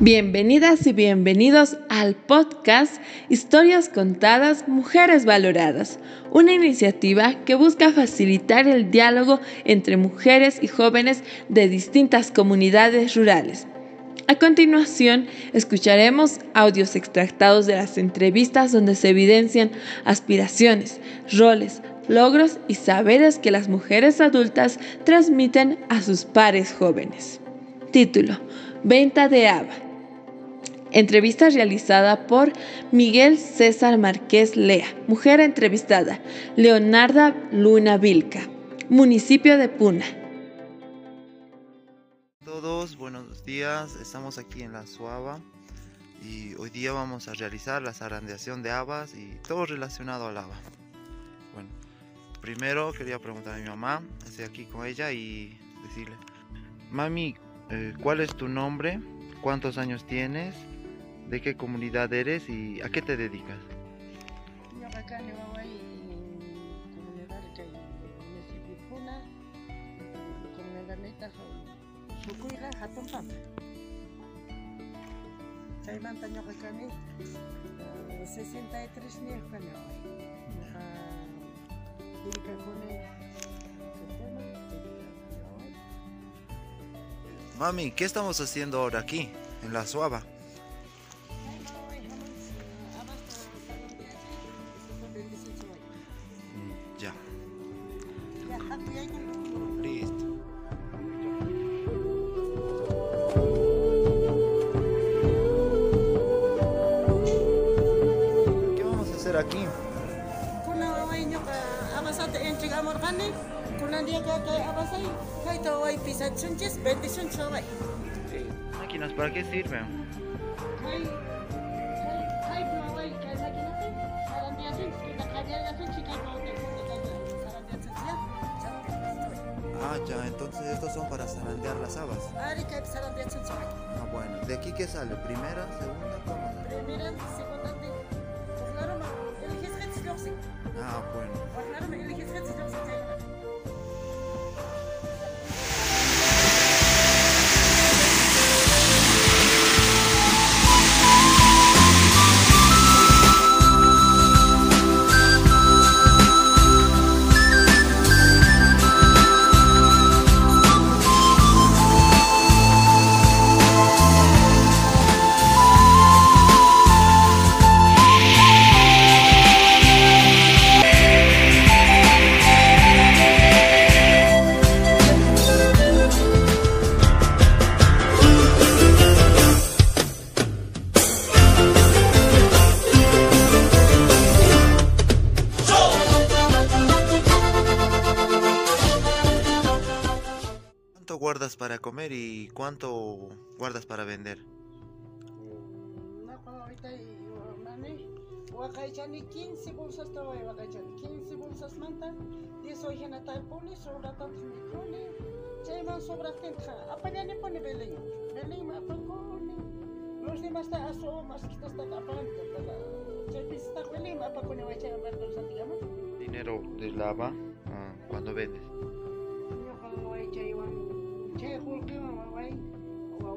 Bienvenidas y bienvenidos al podcast Historias Contadas, Mujeres Valoradas, una iniciativa que busca facilitar el diálogo entre mujeres y jóvenes de distintas comunidades rurales. A continuación, escucharemos audios extractados de las entrevistas donde se evidencian aspiraciones, roles, logros y saberes que las mujeres adultas transmiten a sus pares jóvenes. Título, Venta de Ava Entrevista realizada por Miguel César Márquez Lea, mujer entrevistada, Leonarda Luna Vilca, municipio de Puna. Todos, buenos días, estamos aquí en la Suava y hoy día vamos a realizar la zarandeación de habas y todo relacionado al haba. Bueno, primero quería preguntar a mi mamá, estoy aquí con ella y decirle, mami, eh, ¿cuál es tu nombre? ¿Cuántos años tienes? De qué comunidad eres y a qué te dedicas. Yo acá en comunidad que municipio Puna, comunidad neta sukuira hatun pam. Chay manta yo acá ni 63 ni acá ni. Dirika kone Mami, ¿qué estamos haciendo ahora aquí, en la Suava? Sun chica mawai, sarandia sun ya. Ah, ya, entonces estos son para zarandear las habas. Ah, bueno. ¿De aquí qué sale? ¿Primera, segunda, cómo? Primera, segunda. Ah, säger guardas para comer y cuánto guardas para vender? Wakaychani 15 bolsas tawai wakaychani 15 bolsas manta 10 hojana talponi sobra tantos microni chayman sobra tenja apañani pone belén belén ma apakoni los demás ta aso más quitas ta apan chay pista belén ma apakoni wachay abartos digamos dinero de lava ah, cuando vendes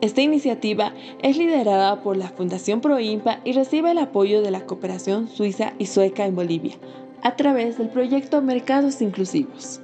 Esta iniciativa es liderada por la Fundación Proimpa y recibe el apoyo de la cooperación suiza y sueca en Bolivia a través del proyecto Mercados Inclusivos.